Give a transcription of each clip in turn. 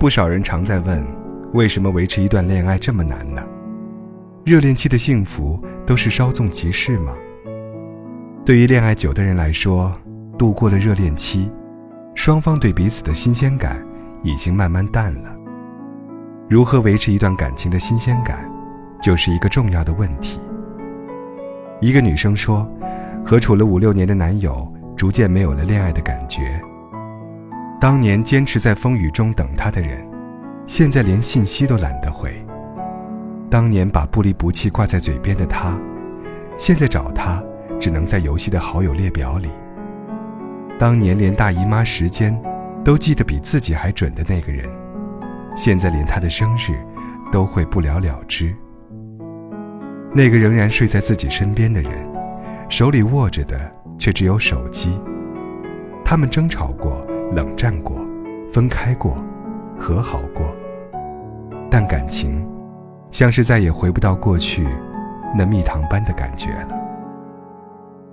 不少人常在问，为什么维持一段恋爱这么难呢？热恋期的幸福都是稍纵即逝吗？对于恋爱久的人来说，度过了热恋期，双方对彼此的新鲜感已经慢慢淡了。如何维持一段感情的新鲜感，就是一个重要的问题。一个女生说，和处了五六年的男友逐渐没有了恋爱的感觉。当年坚持在风雨中等他的人，现在连信息都懒得回。当年把不离不弃挂在嘴边的他，现在找他只能在游戏的好友列表里。当年连大姨妈时间都记得比自己还准的那个人，现在连他的生日都会不了了之。那个仍然睡在自己身边的人，手里握着的却只有手机。他们争吵过。冷战过，分开过，和好过，但感情像是再也回不到过去那蜜糖般的感觉了。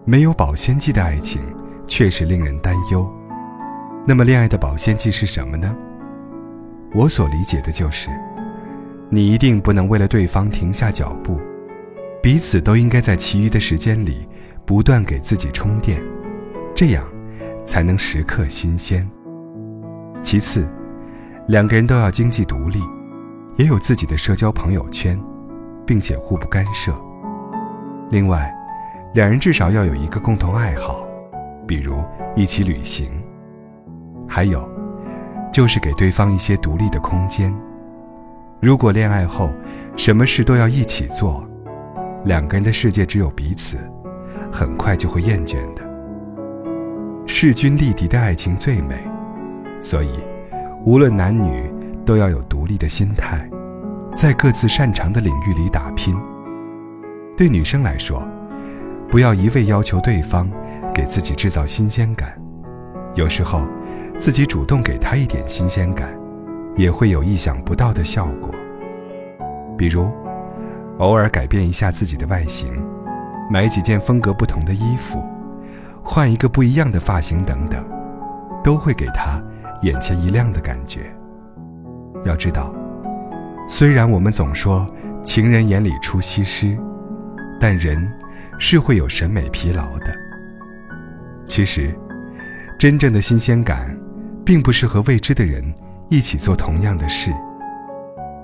没有保鲜剂的爱情确实令人担忧。那么，恋爱的保鲜剂是什么呢？我所理解的就是，你一定不能为了对方停下脚步，彼此都应该在其余的时间里不断给自己充电，这样。才能时刻新鲜。其次，两个人都要经济独立，也有自己的社交朋友圈，并且互不干涉。另外，两人至少要有一个共同爱好，比如一起旅行。还有，就是给对方一些独立的空间。如果恋爱后什么事都要一起做，两个人的世界只有彼此，很快就会厌倦的。势均力敌的爱情最美，所以，无论男女都要有独立的心态，在各自擅长的领域里打拼。对女生来说，不要一味要求对方给自己制造新鲜感，有时候，自己主动给他一点新鲜感，也会有意想不到的效果。比如，偶尔改变一下自己的外形，买几件风格不同的衣服。换一个不一样的发型，等等，都会给他眼前一亮的感觉。要知道，虽然我们总说情人眼里出西施，但人是会有审美疲劳的。其实，真正的新鲜感，并不是和未知的人一起做同样的事，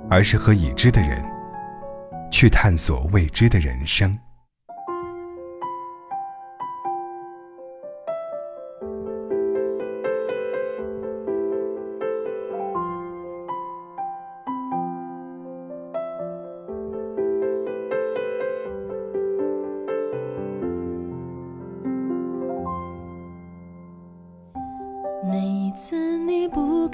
而是和已知的人去探索未知的人生。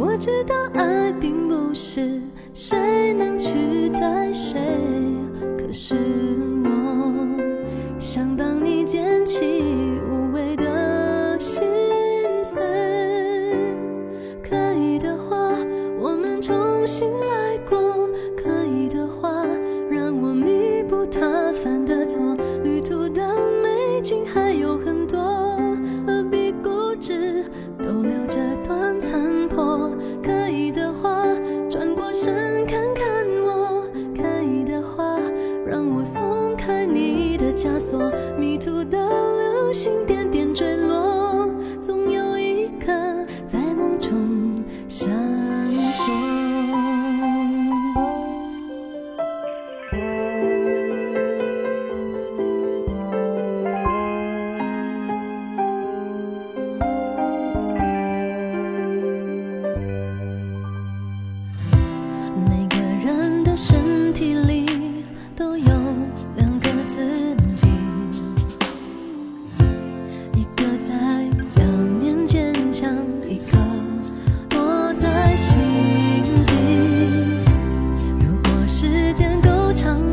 我知道爱并不是谁能取代谁，可是的流星点点坠落，总有一颗在梦中闪烁。每个人的身体里都有两个字。长。